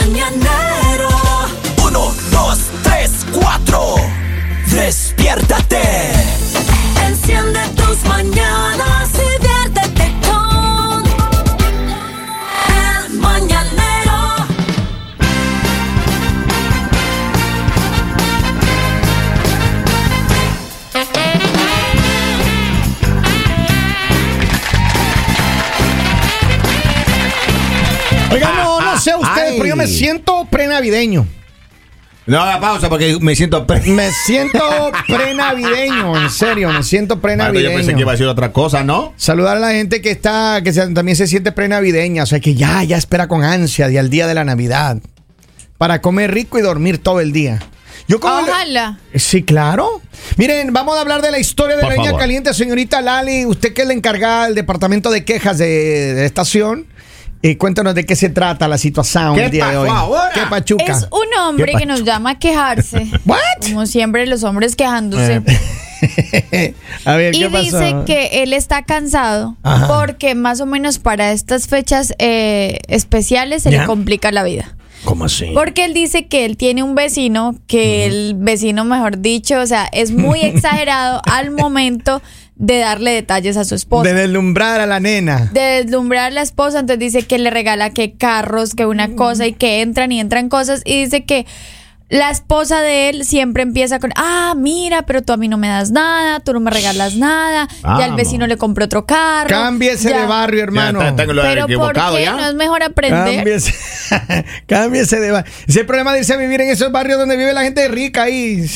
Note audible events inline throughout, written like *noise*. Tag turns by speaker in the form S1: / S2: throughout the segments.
S1: mañanero.
S2: Siento prenavideño.
S3: No haga pausa porque me siento. pre- *laughs*
S2: Me siento prenavideño, en serio, me siento
S3: Ah, Yo pensé que iba a
S2: prenavideño.
S3: decir otra cosa, ¿no?
S2: Saludar a la gente que está, que se- también se siente prenavideña, o sea, que ya, ya espera con ansia y al día de la Navidad para comer rico y dormir todo el día. Yo como le-
S4: Ojalá.
S2: Sí, claro. Miren, vamos a hablar de la historia de
S3: Por
S2: la niña
S3: favor.
S2: caliente, señorita Lali. Usted que es la encargada del departamento de quejas de, de la estación. Eh, cuéntanos de qué se trata la situación
S3: ¿Qué
S2: el día de hoy.
S3: ahora?
S2: ¿Qué pachuca?
S4: Es un hombre
S2: ¿Qué
S4: que nos llama a quejarse. *laughs*
S2: What?
S4: Como siempre, los hombres quejándose. *laughs*
S2: a ver,
S4: Y
S2: ¿qué pasó?
S4: dice que él está cansado
S2: Ajá.
S4: porque más o menos para estas fechas eh, especiales se
S2: ¿Ya?
S4: le complica la vida.
S2: ¿Cómo así?
S4: Porque él dice que él tiene un vecino, que el vecino, mejor dicho, o sea, es muy *laughs* exagerado al momento de darle detalles a su esposa.
S2: De deslumbrar a la nena.
S4: de deslumbrar a la esposa, entonces dice que le regala que carros, que una cosa y que entran y entran cosas y dice que la esposa de él siempre empieza con, ah, mira, pero tú a mí no me das nada, tú no me regalas nada, ya el
S3: Vamos.
S4: vecino le compró otro carro.
S2: Cámbiese
S4: ya-
S2: de barrio, hermano.
S3: Ya, está- está en lo
S4: Pero ¿por qué
S3: ya.
S4: no es mejor aprender?
S2: Cámbiese, *laughs* cámbiese de barrio. Ese es el problema de irse a vivir en esos barrios donde vive la gente rica ahí.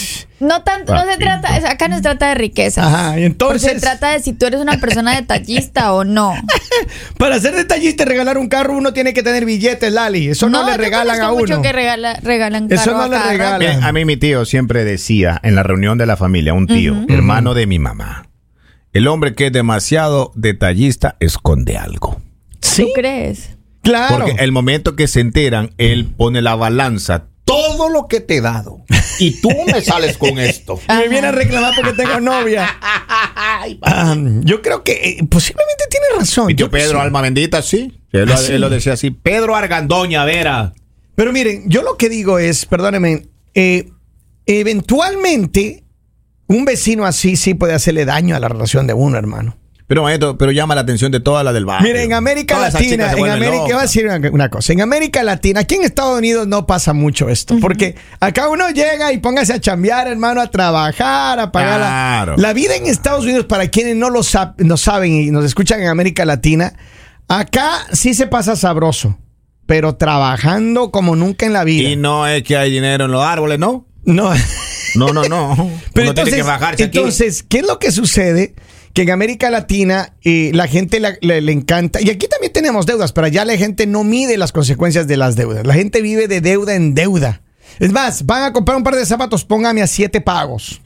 S4: No tanto, no se trata, acá no se trata de riqueza.
S2: Ajá, y entonces-
S4: se trata de si tú eres una persona detallista o no. *laughs*
S2: Para ser detallista y regalar un carro, uno tiene que tener billetes, Lali. Eso no, le regalan a
S4: conozco mucho
S2: uno.
S4: que regala- regalan
S2: Eso
S4: carro
S2: no
S4: a
S2: le regalan.
S3: A mí mi tío siempre decía en la reunión de la familia, un tío, hermano de mi mamá, el hombre que es demasiado detallista esconde algo.
S4: ¿Tú crees?
S2: Claro.
S3: Porque el momento que se enteran, él pone la balanza, todo lo que te he dado, y tú me sales con esto. *laughs*
S2: Y me viene a reclamar porque tengo novia. Ah, yo creo que eh, posiblemente tiene razón.
S3: Tío
S2: Yo-
S3: Pedro, alma bendita, sí. Él, lo-
S2: Ah, sí.
S3: él lo decía así. Pedro Argandoña, Vera.
S2: Pero miren, yo lo que digo es, perdónenme, eh, eventualmente un vecino así sí puede hacerle daño a la relación de uno, hermano.
S3: Pero, maestro, pero llama la atención de toda la del barrio.
S2: Miren, en América
S3: Todas
S2: Latina, en América, voy a decir una, una cosa, en América Latina, aquí en Estados Unidos no pasa mucho esto, porque acá uno llega y póngase a chambear, hermano, a trabajar, a pagar la-
S3: Claro.
S2: la, vida en Estados Unidos, para quienes no lo sab- no saben y nos escuchan en América Latina, acá sí se pasa sabroso, pero trabajando como nunca en la vida.
S3: Y no es que hay dinero en los árboles, ¿no?
S2: no.
S3: No, no, no. *laughs*
S2: Pero
S3: Uno
S2: entonces,
S3: tiene que bajarse aquí.
S2: entonces, ¿qué es lo que sucede? Que en América Latina eh, la gente la- le, le encanta, y aquí también tenemos deudas, pero allá la gente no mide las consecuencias de las deudas. La gente vive de deuda en deuda. Es más, van a comprar un par de zapatos, póngame a siete pagos.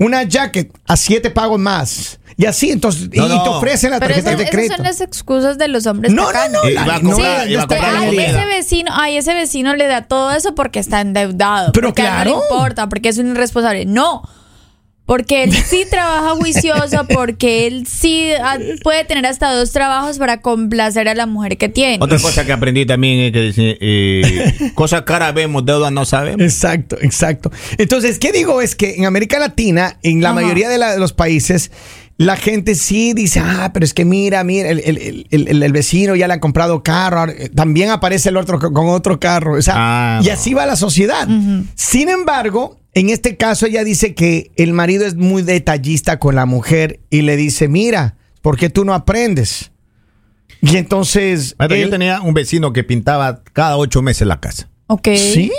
S2: Una jacket a siete pagos más. Y así, entonces, y,
S3: No,
S2: y
S3: no.
S2: te ofrecen
S4: Pero
S2: tarjetas
S4: esas,
S2: de
S4: esas
S2: crédito.
S4: son las excusas de los hombres
S2: No, no, no,
S3: Iba a comprar- iba a la
S4: Ay,
S3: comida.
S4: ese vecino, ay, ese vecino le da todo eso porque está endeudado.
S2: Pero claro.
S4: no le importa, porque es un irresponsable. No. Porque él sí *laughs* trabaja juicioso, porque él sí ah, puede tener hasta dos trabajos para complacer a la mujer que tiene.
S3: Otra cosa que aprendí también es que dice, eh, *laughs* cosas caras vemos, deudas no sabemos.
S2: Exacto, exacto. Entonces, ¿qué digo? Es que en América Latina, en la
S4: Ajá.
S2: mayoría de, la- de los países, la gente sí dice, ah, pero es que mira, mira, el, el- el- el- el vecino ya le han comprado carro, eh, también aparece el otro co- con otro carro. O sea,
S3: Ah,
S2: y así va la sociedad. Sin embargo, en este caso ella dice que el marido es muy detallista con la mujer y le dice, mira, ¿por qué tú no aprendes? Y entonces...
S3: Yo tenía un vecino que pintaba cada ocho meses la casa.
S4: Ok.
S2: ¿Sí?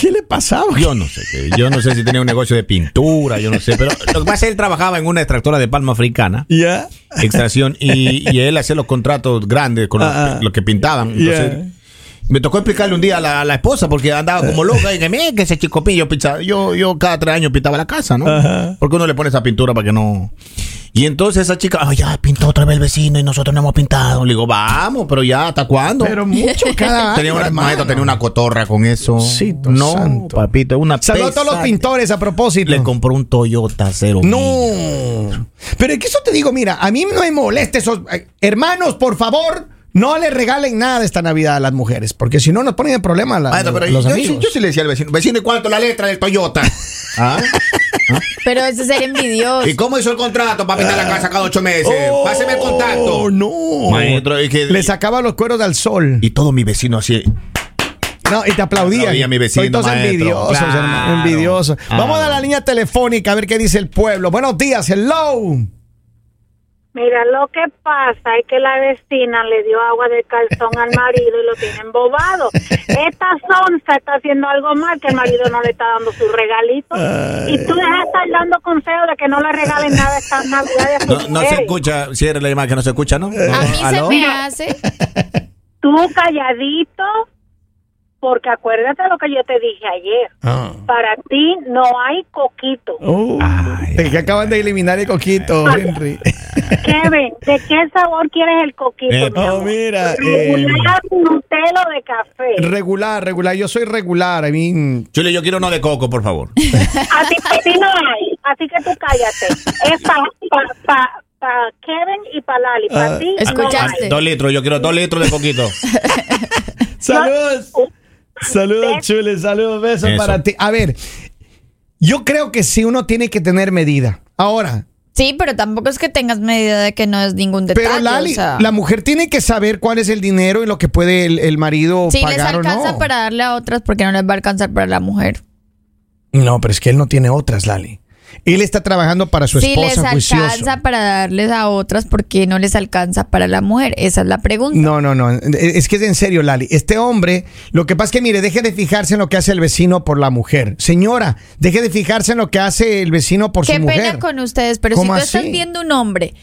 S2: ¿Qué le pasaba?
S3: Yo no sé, qué- yo no sé si tenía un negocio de pintura, yo no sé, pero lo que pasa es que él trabajaba en una extractora de palma africana,
S2: ¿Ya?
S3: extracción, y, y él hacía los contratos grandes con lo,
S2: ah.
S3: lo que pintaban. Entonces. Me tocó explicarle un día a la, a la esposa porque andaba como loca y que mira que ese chico yo pintaba, yo, yo cada tres años pintaba la casa, ¿no?
S2: Ajá.
S3: Porque uno le pone esa pintura para que no. Y entonces esa chica, ay, ya pintó otra vez el vecino y nosotros no hemos pintado. Le digo, vamos, pero ya, ¿hasta cuándo?
S2: Pero mucho *laughs* cada
S3: tenía una, maestro, tenía una cotorra con eso.
S2: Sito
S3: no,
S2: santo.
S3: papito, una
S2: Saludos a todos los pintores a propósito.
S3: Le compró un Toyota cero.
S2: No. Pero es que eso te digo, mira, a mí no me molesta esos. eh, Hermanos, por favor, No le regalen nada esta Navidad a las mujeres, porque si no nos ponen en problema la-
S3: Maestro, pero
S2: los
S3: yo,
S2: amigos.
S3: yo- yo sí le decía al vecino, vecino, ¿y cuánto la letra del Toyota? *laughs* ¿Ah?
S4: Pero eso sería envidioso.
S3: ¿Y cómo hizo el contrato para pintar la casa cada ocho meses? Páseme el contacto.
S2: Oh, no.
S3: Maestro, es que-
S2: Le sacaba los cueros al sol.
S3: Y todo mi vecino así.
S2: No, y te aplaudían.
S3: Aplaudía a mi vecino,
S2: Soy todos
S3: maestro.
S2: envidiosos,
S3: Claro.
S2: hermano, envidiosos.
S3: Ah.
S2: Vamos a la línea telefónica a ver qué dice el pueblo. Buenos días, hello.
S5: Mira, lo que pasa es que la vecina le dio agua de calzón al marido y lo tiene embobado. *laughs* Esta sonza está haciendo algo mal que el marido no le está dando su regalito. Y tú dejas de estar dando consejos de que no le regalen nada estas navidades. a
S3: No,
S5: sus
S3: no se escucha, cierre la que no se escucha, ¿no?
S4: A mí se me hace. *laughs*
S5: Tú calladito, porque acuérdate lo que yo te dije ayer.
S2: Ah.
S5: Para ti no hay coquito.
S2: Oh,
S3: Ay,
S2: de que acaban de eliminar el coquito, Henry. *laughs*
S5: Kevin, ¿de qué sabor quieres el coquito?
S3: Eh,
S5: mi
S2: oh, mira, eh,
S5: Regular, Nutella de café.
S2: regular, regular. Yo soy regular. I mean,
S3: Chule, yo quiero uno de coco, por favor.
S5: A ti, a ti no hay, así que tú cállate. Es para pa, pa, pa Kevin y para Lali. Para
S2: Ah.
S5: ti
S4: Escuchaste.
S5: no
S3: Dos litros, yo quiero dos litros de coquito. *laughs*
S2: saludos. Saludos. Chule. Saludos, besos
S3: Eso.
S2: para ti. A ver, yo creo que sí uno tiene que tener medida. Ahora,
S4: Sí, pero tampoco es que tengas medida de que no es ningún detalle.
S2: pero Lali,
S4: o sea,
S2: la mujer tiene que saber cuál es el dinero y lo que puede el, el marido
S4: si les
S2: pagar o
S4: alcanza
S2: no.
S4: para darle a otras, porque no les va a alcanzar para la mujer.
S2: No, pero es que él no tiene otras, Lali. Él está trabajando para su
S4: Si les
S2: esposa juicioso.
S4: alcanza para darles a otras, ¿por qué no les alcanza para la mujer? Esa es la pregunta.
S2: No, no, no. Es que es en serio, Lali. Este hombre, lo que pasa es que, mire, deje de fijarse en lo que hace el vecino por la mujer. Señora, deje de fijarse en lo que hace el vecino por
S4: Qué
S2: su
S4: pena
S2: mujer.
S4: con ustedes, pero si
S2: ¿Cómo
S4: tú estás
S2: así?
S4: viendo un hombre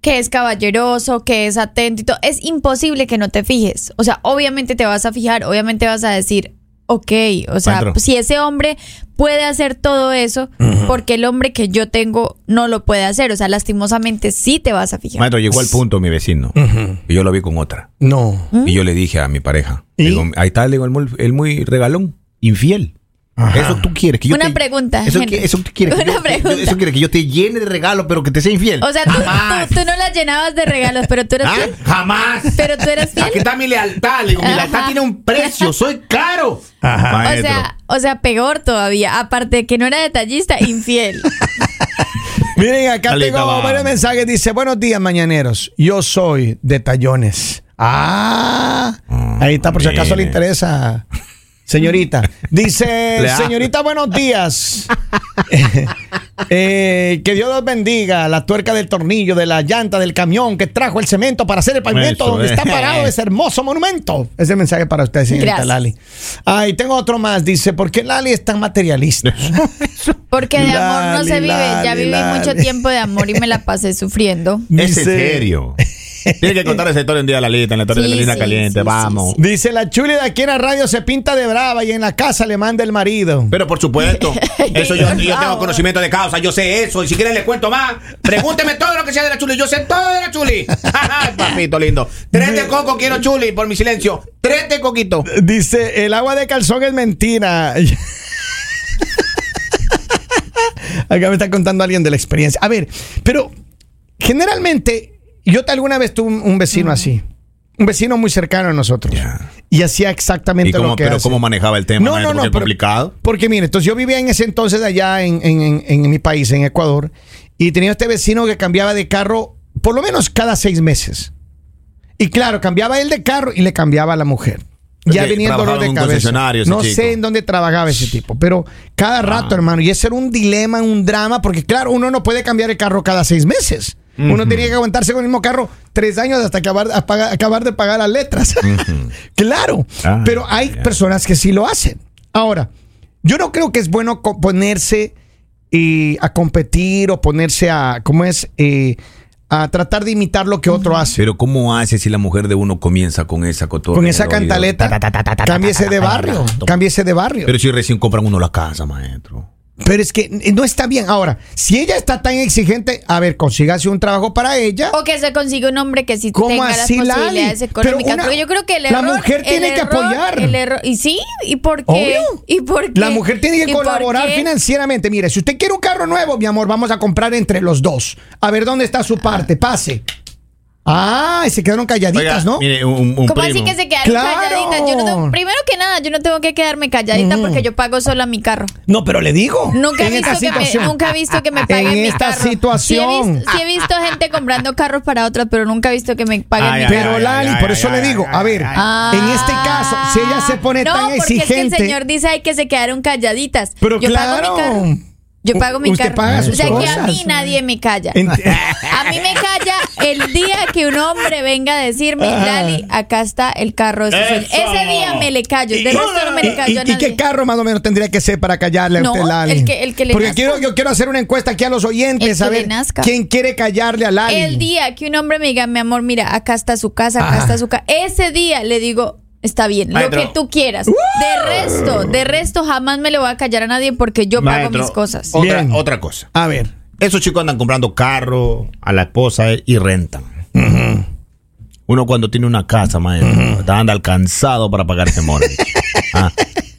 S4: que es caballeroso, que es atento y todo, es imposible que no te fijes. O sea, obviamente te vas a fijar, obviamente vas a decir, ok, o sea, si ese hombre puede hacer todo eso, porque el hombre que yo tengo no lo puede hacer. O sea, lastimosamente sí te vas a fijar.
S3: Maestro, llegó al punto mi vecino. Y yo lo vi con otra.
S2: No.
S3: Y yo le dije a mi pareja.
S2: ¿Y?
S3: digo, ahí está, le digo, el muy, el muy regalón, infiel.
S2: Ajá.
S3: Eso tú quieres que yo
S4: Una
S3: te-
S4: pregunta,
S3: Eso,
S4: Henry.
S3: que- eso tú quieres que
S4: Una
S3: yo,
S4: pregunta.
S3: eso quiere que yo te llene de regalos, pero que te sea infiel.
S4: O sea, tú, tú- tú no la llenabas de regalos, pero tú eras
S3: ¿Ah?
S4: fiel.
S3: Jamás.
S4: Pero tú eras fiel.
S3: Aquí está mi lealtad. Le digo, mi lealtad tiene un precio. Soy caro.
S2: Ajá.
S4: O sea, o sea, peor todavía. Aparte de que no era detallista, infiel. *laughs*
S2: Miren, acá
S3: Dale,
S2: tengo varios mensajes. Dice, buenos días, mañaneros. Yo soy de tallones. Ah, ahí está, por si acaso le interesa. Señorita. Dice, *laughs* señorita, buenos días. *laughs* Eh, que Dios los bendiga. La tuerca del tornillo, de la llanta del camión que trajo el cemento para hacer el pavimento
S3: Eso,
S2: donde está parado ese hermoso monumento. Ese mensaje para usted, señorita
S4: Gracias.
S2: Lali. Ah, y tengo otro más. Dice, ¿por qué Lali es tan materialista? *laughs*
S4: Porque de amor no se
S2: Lali,
S4: vive. ya viví
S2: Lali.
S4: mucho tiempo de amor y me la pasé sufriendo.
S3: Es en serio. Tiene que contar esa historia un día, Lalita, en la historia
S4: Sí,
S3: de la línea
S4: sí,
S3: caliente.
S4: sí,
S3: Vamos.
S4: sí,
S2: Dice la chuli de aquí en la radio se pinta de brava y en la casa le manda el marido.
S3: Pero por supuesto, *laughs* eso yo, yo tengo conocimiento de causa, yo sé eso. Y si quieren les cuento más, pregúnteme todo lo que sea de la chuli. Yo sé todo de la chuli. *laughs* Papito lindo. Tres de coco quiero chuli por mi silencio. Tres de coquito.
S2: Dice, el agua de calzón es mentira. *laughs* Acá me está contando alguien de la experiencia. A ver, pero generalmente, yo alguna vez tuve un, un vecino así. Un vecino muy cercano a nosotros.
S3: Ya.
S2: Y hacía exactamente
S3: ¿Y cómo,
S2: lo que
S3: pero
S2: hace.
S3: cómo manejaba el tema? maestro? Porque es
S2: pero-
S3: complicado.
S2: Porque mire, entonces yo vivía en ese entonces allá en, en- en- en mi país, en Ecuador, y tenía este vecino que cambiaba de carro por lo menos cada seis meses. Y claro, cambiaba él de carro y le cambiaba a la mujer. Ya
S3: Porque
S2: venía el dolor de cabeza. No
S3: chico.
S2: sé en dónde trabajaba ese tipo, pero cada rato,
S3: Ah.
S2: hermano, y ese era un dilema, un drama, porque claro, uno no puede cambiar el carro cada seis meses. Uno tenía que aguantarse con el mismo carro tres años hasta acabar, acabar de pagar las letras. *laughs* claro,
S3: Ay,
S2: pero hay personas que sí lo hacen. Ahora, yo no creo que es bueno ponerse eh, a competir o ponerse a, ¿cómo es? Eh, a tratar de imitar lo que otro hace.
S3: Pero ¿cómo hace si la mujer de uno comienza con esa cotorra?
S2: Con esa cantaleta,
S3: ta,
S2: de barrio,
S3: ta.
S2: cámbiese de barrio.
S3: Pero si recién compran uno la casa, maestro.
S2: Pero es que no está bien. Ahora, si ella está tan exigente, a ver, consígase un trabajo para ella.
S4: O que se consiga un hombre que sí
S2: ¿Cómo
S4: tenga las posibilidades
S2: Pero
S4: económicas.
S2: una-
S4: Porque yo creo que el
S2: la
S4: error.
S2: mujer
S4: el
S2: tiene que apoyar.
S4: el error- y sí, ¿y por qué?
S2: Obvio.
S4: ¿Y por qué?
S2: La mujer tiene
S4: ¿Y
S2: que colaborar financieramente. Mire, si usted quiere un carro nuevo, mi amor, vamos a comprar entre los dos. A ver dónde está su parte. Pase. Ah, y se quedaron calladitas,
S3: Oiga,
S2: ¿no?
S3: Mire, un, un
S4: ¿Cómo así que se quedaron
S2: Claro.
S4: calladitas? Yo no tengo- primero que nada, yo no tengo que quedarme calladita porque yo pago solo a mi carro.
S2: No, pero le digo.
S4: Nunca he,
S2: en
S4: visto
S2: esta
S4: que me,
S2: situación.
S4: nunca he visto que me paguen
S2: En
S4: mi
S2: esta
S4: carro.
S2: situación.
S4: Sí he, visto, sí he visto gente comprando carros para otras, pero nunca he visto que me paguen
S3: Ay,
S4: mi
S3: ay,
S4: carro.
S2: Pero
S3: ay,
S2: Lali,
S3: ay,
S2: por
S3: ay,
S2: eso
S3: ay,
S2: le digo,
S3: ay,
S2: a ver,
S3: ay,
S4: Ah.
S2: en este caso, si ella se pone
S4: no,
S2: tan
S4: porque
S2: exigente.
S4: es que el señor dice ay, que se quedaron calladitas.
S2: Pero
S4: yo
S2: claro.
S4: pago mi carro. Yo pago mi
S2: Usted
S4: carro.
S2: paga
S4: o
S2: sus
S4: sea que a
S2: cosas.
S4: mí nadie me calla. *laughs* A mí me calla el día que un hombre venga a decirme. Lali, acá está el carro. de su sueño".
S3: ¡Eso!
S4: Ese día me le callo. De resto no me le callo a
S2: ¿Y, y
S4: nadie.
S2: qué carro más o menos tendría que ser para callarle a
S4: No,
S2: usted, Lali?
S4: el que- el que le
S2: Porque
S4: nazca.
S2: quiero, yo quiero hacer una encuesta aquí a los oyentes,
S4: El que
S2: a ver
S4: le nazca.
S2: quién quiere callarle a Lali.
S4: El día que un hombre me diga, mi amor, mira, acá está su casa, acá está su casa. Ese día le digo, está bien,
S3: Maestro.
S4: lo que tú quieras. De resto, de resto jamás me le voy a callar a nadie porque yo pago mis cosas.
S3: Otra, otra cosa.
S2: A ver.
S3: Esos chicos andan comprando carro a la esposa eh, y rentan. Uno cuando tiene una casa, maestro, anda alcanzado para pagar ese mortgage. *laughs* Ah.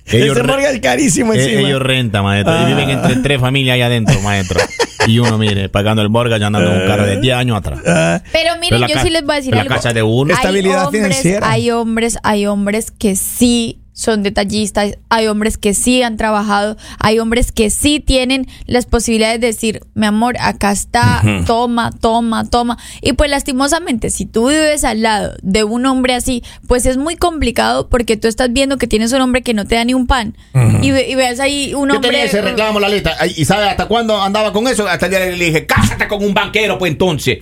S3: Ellos,
S2: Ese mortgage es carísimo
S3: eh,
S2: encima.
S3: ellos rentan, maestro.
S2: Ah.
S3: Y viven entre tres familias ahí adentro, maestro. Y uno, mire, pagando el mortgage andando en un carro de 10 años atrás.
S2: Ah,
S4: Pero
S3: la
S4: yo sí les voy a decir
S3: pero la
S4: algo.
S3: casa de uno.
S4: Hay
S2: Estabilidad
S4: hombres,
S2: financiera.
S4: Hay hombres, hay hombres que sí son detallistas, hay hombres que sí han trabajado, hay hombres que sí tienen las posibilidades de decir, mi amor, acá está, toma, toma, toma. Y pues lastimosamente, si tú vives al lado de un hombre así, pues es muy complicado porque tú estás viendo que tienes un hombre que no te da ni un pan. y, ve- y ves ahí un
S3: Yo
S4: hombre...
S3: tenía ese reclamo, la lista. ¿Y sabe hasta cuándo andaba con eso? Hasta el día que le dije, cásate con un banquero, pues entonces.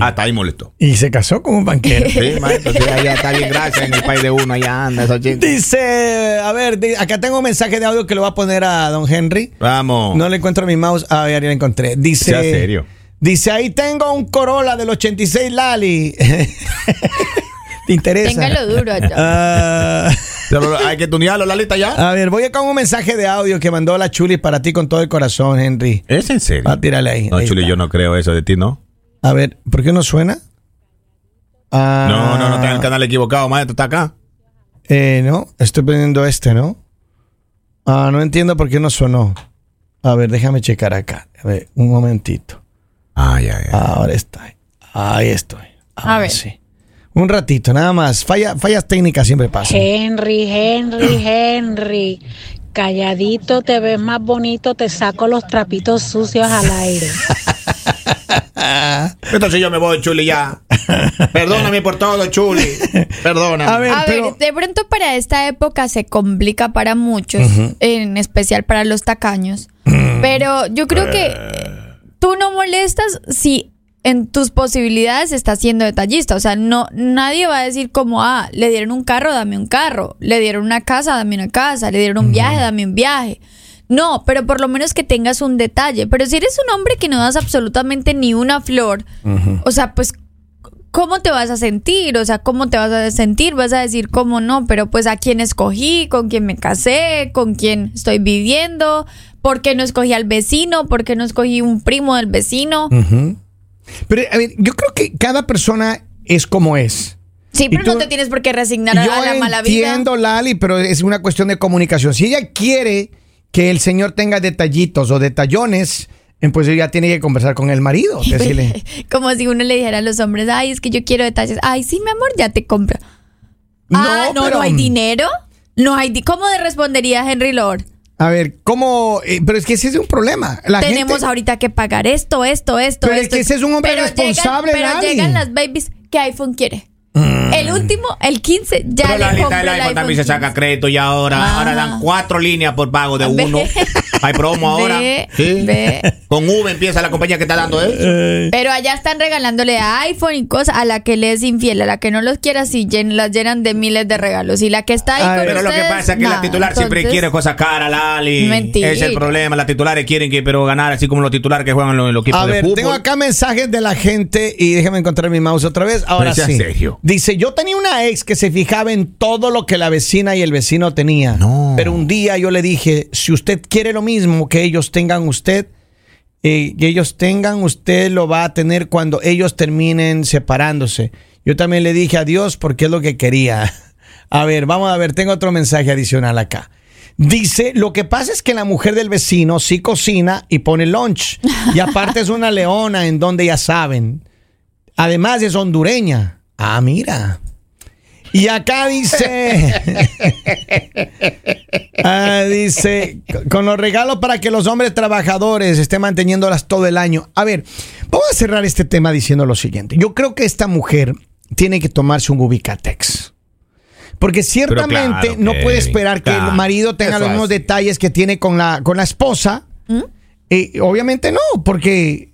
S3: Hasta ahí molestó.
S2: Y se casó con un banquero.
S3: Sí, maestro, sí, allá está bien, gracias. En el país de uno, allá anda esos chicos.
S2: Dice, a ver, acá tengo un mensaje de audio que lo voy a poner a don Henry.
S3: Vamos.
S2: No le encuentro mi mouse. A ver, ya lo encontré. Dice.
S3: Sea serio.
S2: Dice, ahí tengo un Corolla del 86 Lali. *laughs* ¿Te interesa?
S4: Téngalo duro allá.
S2: Ah,
S3: Pero Hay que tunearlo, la lista ya.
S2: a ver, voy a con un mensaje de audio que mandó la Chuli para ti con todo el corazón, Henry.
S3: ¿Es en serio?
S2: Ah, tírale ahí.
S3: No,
S2: ahí
S3: Chuli,
S2: está.
S3: yo no creo eso de ti, ¿no?
S2: A ver, ¿por qué no suena? Ah,
S3: No, no, no está en el canal equivocado, maestro, está acá.
S2: Eh, no, estoy poniendo este, ¿no? Ah, no entiendo por qué no sonó. A ver, déjame checar acá. A ver, un momentito.
S3: Ay, ay, ay.
S2: Ahora está. Ahí estoy.
S4: A ver.
S2: sí. Un ratito, nada más. Falla, fallas técnicas siempre pasan.
S6: Henry, Henry, *clears throat* Henry. Calladito te ves más bonito, te saco los trapitos sucios al aire. *laughs*
S3: Entonces yo me voy, Chuli, ya. Perdóname por todo, Chuli. Perdóname.
S2: A ver,
S4: A
S2: pero-
S4: ver, de pronto para esta época se complica para muchos, en especial para los tacaños. Pero yo creo que tú no molestas si en tus posibilidades estás siendo detallista. O sea, no, nadie va a decir como, ah, le dieron un carro, dame un carro. Le dieron una casa, dame una casa. Le dieron un viaje, dame un viaje. No, pero por lo menos que tengas un detalle. Pero si eres un hombre que no das absolutamente ni una flor, o sea, pues ¿cómo te vas a sentir? O sea, ¿cómo te vas a sentir? Vas a decir, ¿cómo no? Pero pues a quién escogí, con quién me casé, con quién estoy viviendo, ¿por qué no escogí al vecino? ¿Por qué no escogí un primo del vecino?
S2: Pero, a ver, yo creo que cada persona es como es.
S4: Sí,
S2: ¿Y
S4: pero
S2: tú?
S4: no te tienes por qué resignar a,
S2: Yo
S4: la mala vida.
S2: entiendo, Lali, pero es una cuestión de comunicación. Si ella quiere que el señor tenga detallitos o detallones, pues ella tiene que conversar con el marido. *laughs* Decirle,
S4: Como si uno le dijera a los hombres, ay, es que yo quiero detalles. Ay, sí, mi amor, ya te compro. ah, no,
S2: pero-
S4: no hay dinero. No hay di- ¿Cómo le respondería Henry Lord?
S2: A ver, ¿cómo? eh, pero es que ese es un problema. La
S4: Tenemos
S2: gente-
S4: ahorita que pagar esto, esto, esto.
S2: Pero es que ese es un hombre
S4: Pero
S2: responsable,
S4: Llegan, pero llegan las babies. ¿Qué iPhone quiere? El último, el 15, ya
S3: Pero
S4: le
S3: la lista del
S4: el
S3: iPhone también se
S4: 15.
S3: saca crédito y ahora,
S4: Ah.
S3: ahora dan cuatro líneas por pago de uno. *laughs* Hay promo ahora. Sí. Con V empieza la compañía que está dando eso.
S4: Pero allá están regalándole iPhone y cosas a la que le es infiel, a la que no los quiera, sí, llen- las llenan de miles de regalos. Y la que está ahí
S2: A
S4: con.
S3: Pero lo que pasa es que la titular siempre quiere cosas caras, Lali.
S4: Mentira.
S3: Es el problema. Las titulares quieren que pero ganar, así como los titulares que juegan en los, en los equipos
S2: A
S3: de
S2: ver,
S3: fútbol.
S2: tengo acá mensajes de la gente y déjame encontrar mi mouse otra vez. Ahora sí.
S3: serio.
S2: Dice, yo tenía una ex que se fijaba en todo lo que la vecina y el vecino tenía.
S3: No.
S2: Pero un día yo le dije, si usted quiere lo mismo que ellos tengan usted, eh, que ellos tengan, usted lo va a tener cuando ellos terminen separándose. Yo también le dije adiós porque es lo que quería. *laughs* A ver, vamos a ver, tengo otro mensaje adicional acá. Dice, lo que pasa es que la mujer del vecino sí cocina y pone lunch. Y aparte es una *laughs* leona en donde ya saben. Además es hondureña. Ah, mira. Y acá dice, *laughs* Ah, dice, con los regalos para que los hombres trabajadores estén manteniéndolas todo el año. A ver, vamos a cerrar este tema diciendo lo siguiente. Yo creo que esta mujer tiene que tomarse un Ubicatex. Porque ciertamente
S3: claro,
S2: no puede esperar que el marido tenga
S3: Eso
S2: los mismos
S3: es.
S2: detalles que tiene con la, con la esposa.
S4: ¿Mm?
S2: Y obviamente no, porque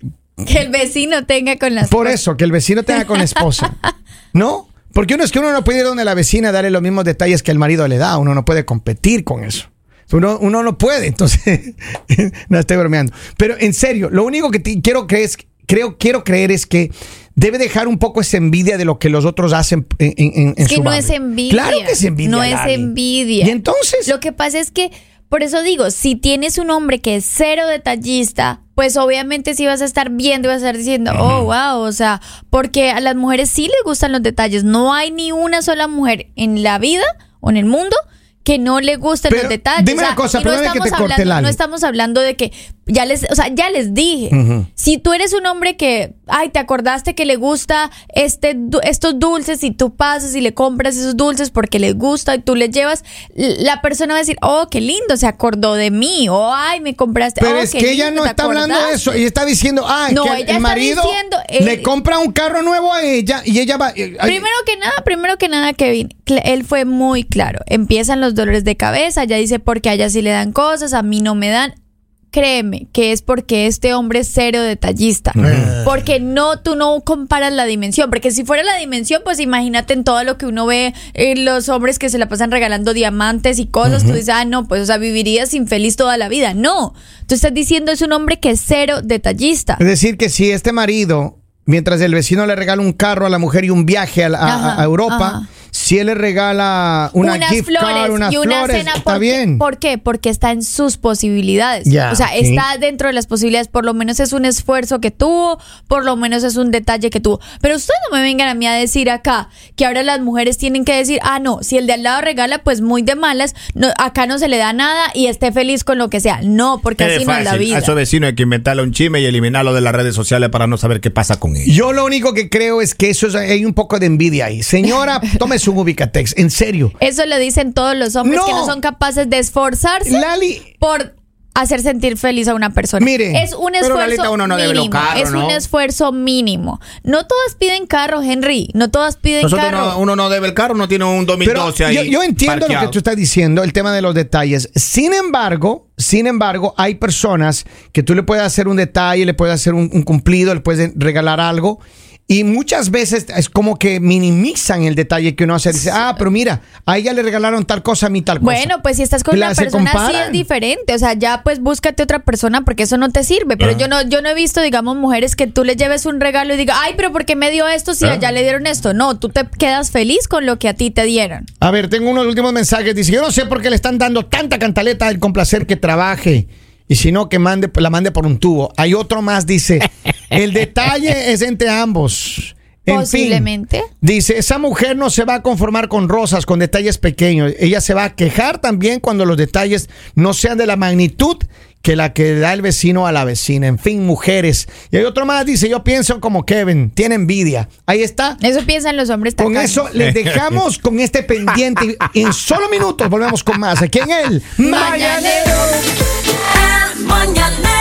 S4: Que el vecino tenga con las
S2: por
S4: cosas.
S2: eso, que el vecino tenga con la esposa. *laughs* ¿No? Porque uno es que uno no puede ir donde la vecina a darle los mismos detalles que el marido le da. Uno no puede competir con eso. Uno, uno no puede, entonces *laughs* no estoy bromeando. Pero en serio, lo único que te- quiero creer es, creo, quiero creer es que debe dejar un poco esa envidia de lo que los otros hacen en, en, en
S4: Es que
S2: su
S4: no
S2: barrio.
S4: es envidia.
S2: Claro que es envidia.
S4: No es envidia.
S2: Y entonces,
S4: Lo que pasa es que, por eso digo, si tienes un hombre que es cero detallista, pues obviamente sí vas a estar viendo y vas a estar diciendo, oh, wow, o sea, porque a las mujeres sí les gustan los detalles. No hay ni una sola mujer en la vida o en el mundo que no le gusten
S2: Pero
S4: los detalles.
S2: dime una cosa,
S4: no
S2: que
S4: estamos
S2: te
S4: hablando, no estamos hablando de que ya les, o sea, ya les dije. Si tú eres un hombre que, ay, te acordaste que le gusta este estos dulces y tú pasas y le compras esos dulces porque le gusta y tú le llevas, la persona va a decir, oh, qué lindo, se acordó de mí, o ay, me compraste.
S2: pero
S4: oh,
S2: es
S4: qué
S2: que ella
S4: lindo,
S2: no está hablando de
S4: acordaste".
S2: eso. Ella está diciendo, ah,
S4: No,
S2: que el
S4: está
S2: marido
S4: diciendo, eh,
S2: le compra un carro nuevo a ella y ella va. eh, ay,
S4: Primero que nada, primero que nada, Kevin, él fue muy claro. Empiezan los dolores de cabeza, ya dice porque a ella sí le dan cosas, a mí no me dan. Créeme que es porque este hombre es cero detallista. Porque no, tú no comparas la dimensión. Porque si fuera la dimensión, pues imagínate en todo lo que uno ve, en los hombres que se la pasan regalando diamantes y cosas. Tú dices, ah, no, pues, o sea, vivirías infeliz toda la vida. No. Tú estás diciendo es un hombre que es cero detallista.
S2: Es decir, que si este marido, mientras el vecino le regala un carro a la mujer y un viaje a, la- a-
S4: Ajá,
S2: a Europa,
S4: ajá.
S2: Si él le regala una
S4: unas
S2: gift
S4: flores
S2: card, unas
S4: y una
S2: flores,
S4: cena.
S2: está
S4: ¿por
S2: bien.
S4: Qué? ¿Por qué? Porque está en sus posibilidades. O sea, está dentro de las posibilidades. Por lo menos es un esfuerzo que tuvo, por lo menos es un detalle que tuvo. Pero ustedes no me vengan a mí a decir acá que ahora las mujeres tienen que decir, ah, no, si el de al lado regala, pues muy de malas, no, acá no se le da nada y esté feliz con lo que sea. No, porque
S3: Es
S4: así no es la vida.
S3: A su vecino hay que inventarle un chisme y eliminarlo de las redes sociales para no saber qué pasa con él.
S2: Yo lo único que creo es que eso es, hay un poco de envidia ahí. Señora, *laughs* un Ubicatex, en serio.
S4: Eso lo dicen todos los hombres
S2: No.
S4: que no son capaces de esforzarse
S2: Lali,
S4: por hacer sentir feliz a una persona.
S2: Mire,
S4: es un esfuerzo
S3: Lalita, uno no
S4: mínimo. es
S3: ¿no?
S4: un esfuerzo mínimo. No todas piden carro, Henry. No todas piden
S3: Nosotros
S4: carro.
S3: no- uno no debe el carro, no tiene un
S2: pero
S3: 2012 ahí.
S2: yo, yo entiendo lo que tú estás diciendo, el tema de los detalles. Sin embargo, sin embargo, hay personas que tú le puedes hacer un detalle, le puedes hacer un, un cumplido, le puedes regalar algo. Y muchas veces es como que minimizan el detalle que uno hace. Dice, ah, pero mira, a ella le regalaron tal cosa, a mí tal cosa.
S4: Bueno, pues si estás con una persona así
S2: comparan.
S4: es diferente, o sea, ya pues búscate otra persona porque eso no te sirve, pero yo no yo no he visto, digamos, mujeres que tú le lleves un regalo y diga, "Ay, pero ¿por qué me dio esto si allá le dieron esto?" No, tú te quedas feliz con lo que a ti te dieron.
S2: A ver, tengo unos últimos mensajes. Dice, yo no sé por qué le están dando tanta cantaleta al complacer que trabaje. Y si no, que mande, la mande por un tubo. Hay otro más, dice, *laughs* el detalle es entre ambos. En fin,
S4: Posiblemente.
S2: dice, esa mujer no se va a conformar con rosas, con detalles pequeños. Ella se va a quejar también cuando los detalles no sean de la magnitud que la que da el vecino a la vecina. En fin, mujeres. Y hay otro más, dice, yo pienso como Kevin, tiene envidia. Ahí está.
S4: Eso piensan los hombres
S2: Con
S4: tacaños.
S2: eso les dejamos *laughs* con este pendiente. En solo minutos volvemos con más. Aquí en el
S4: Mañanero.
S1: El mañanero.